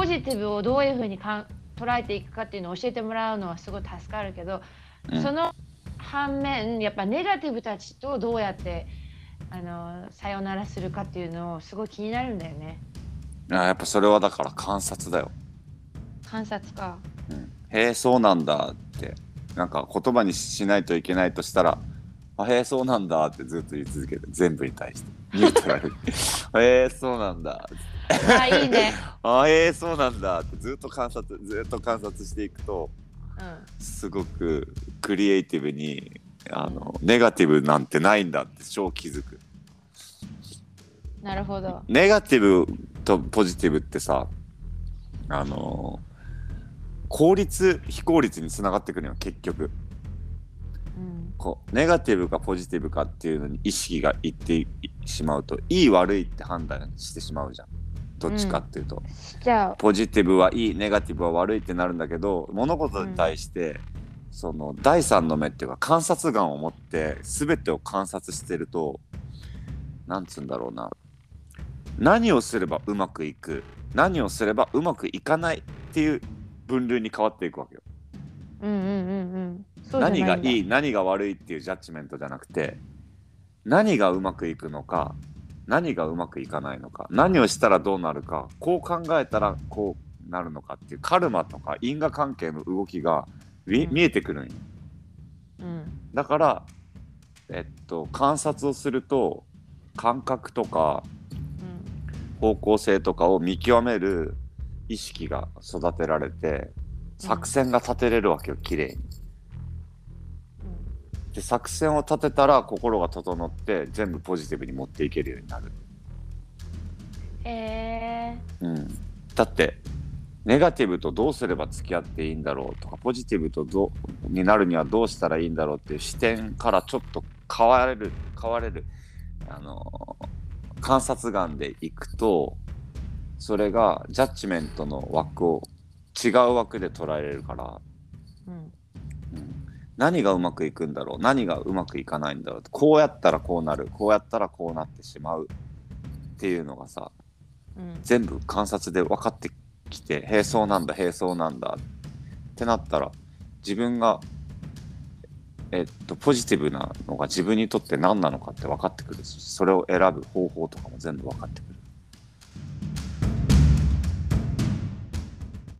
ポジティブをどういうふうにかん捉えていくかっていうのを教えてもらうのはすごい助かるけど、うん。その反面やっぱネガティブたちとどうやってあのさよならするかっていうのをすごい気になるんだよね。あやっぱそれはだから観察だよ。観察か。うん、へえそうなんだってなんか言葉にしないといけないとしたら「あへえそうなんだ」ってずっと言い続けて全部に対して。ニュートラルに「へえそうなんだ」あいいね、あへえそうなんだってずっと観察ずっと観察していくとうすごくクリエイティブにあのネガティブなんてないんだって超気づく。ん、なるほど。ネガティブとポジティブってさあの効率非効率につながってくるよ結局。うんこうネガティブかポジティブかっていうのに意識がいってしまうといい悪いって判断してしまうじゃん。どっちかっていうと、じゃあポジティブはいいネガティブは悪いってなるんだけど物事に対して、その第三の目っていうか観察眼を持って全てを観察してるとなんつうんだろうな。何をすればうまくいく？何をすればうまくいかないっていう分類に変わっていくわけよ。うんうんうんうん何がいい何が悪いっていうジャッジメントじゃなくて何がうまくいくのか何がうまくいかないのか何をしたらどうなるかこう考えたらこうなるのかっていうカルマとか因果関係の動きが見うん。見えてくるんよ。うん。だからえっと観察をすると感覚とかうん。方向性とかを見極める意識が育てられて作戦が立てれるわけよ綺麗に。で作戦を立てたら心が整って全部ポジティブに持っていけるようになる、へえうん、だってネガティブとどうすれば付き合っていいんだろうとかポジティブとどうになるにはどうしたらいいんだろうっていう視点からちょっと変われる変われるあの観察眼でいくとそれがジャッジメントの枠を違う枠で捉えれるからうんうん何がうまくいくんだろう？何がうまくいかないんだろう？こうやったらこうなる。こうやったらこうなってしまう。っていうのがさうん。全部観察で分かってきてへえそうなんだへえそうなんだ。ってなったら自分がえっとポジティブなのが自分にとって何なのかって分かってくるしそれを選ぶ方法とかも全部分かってくる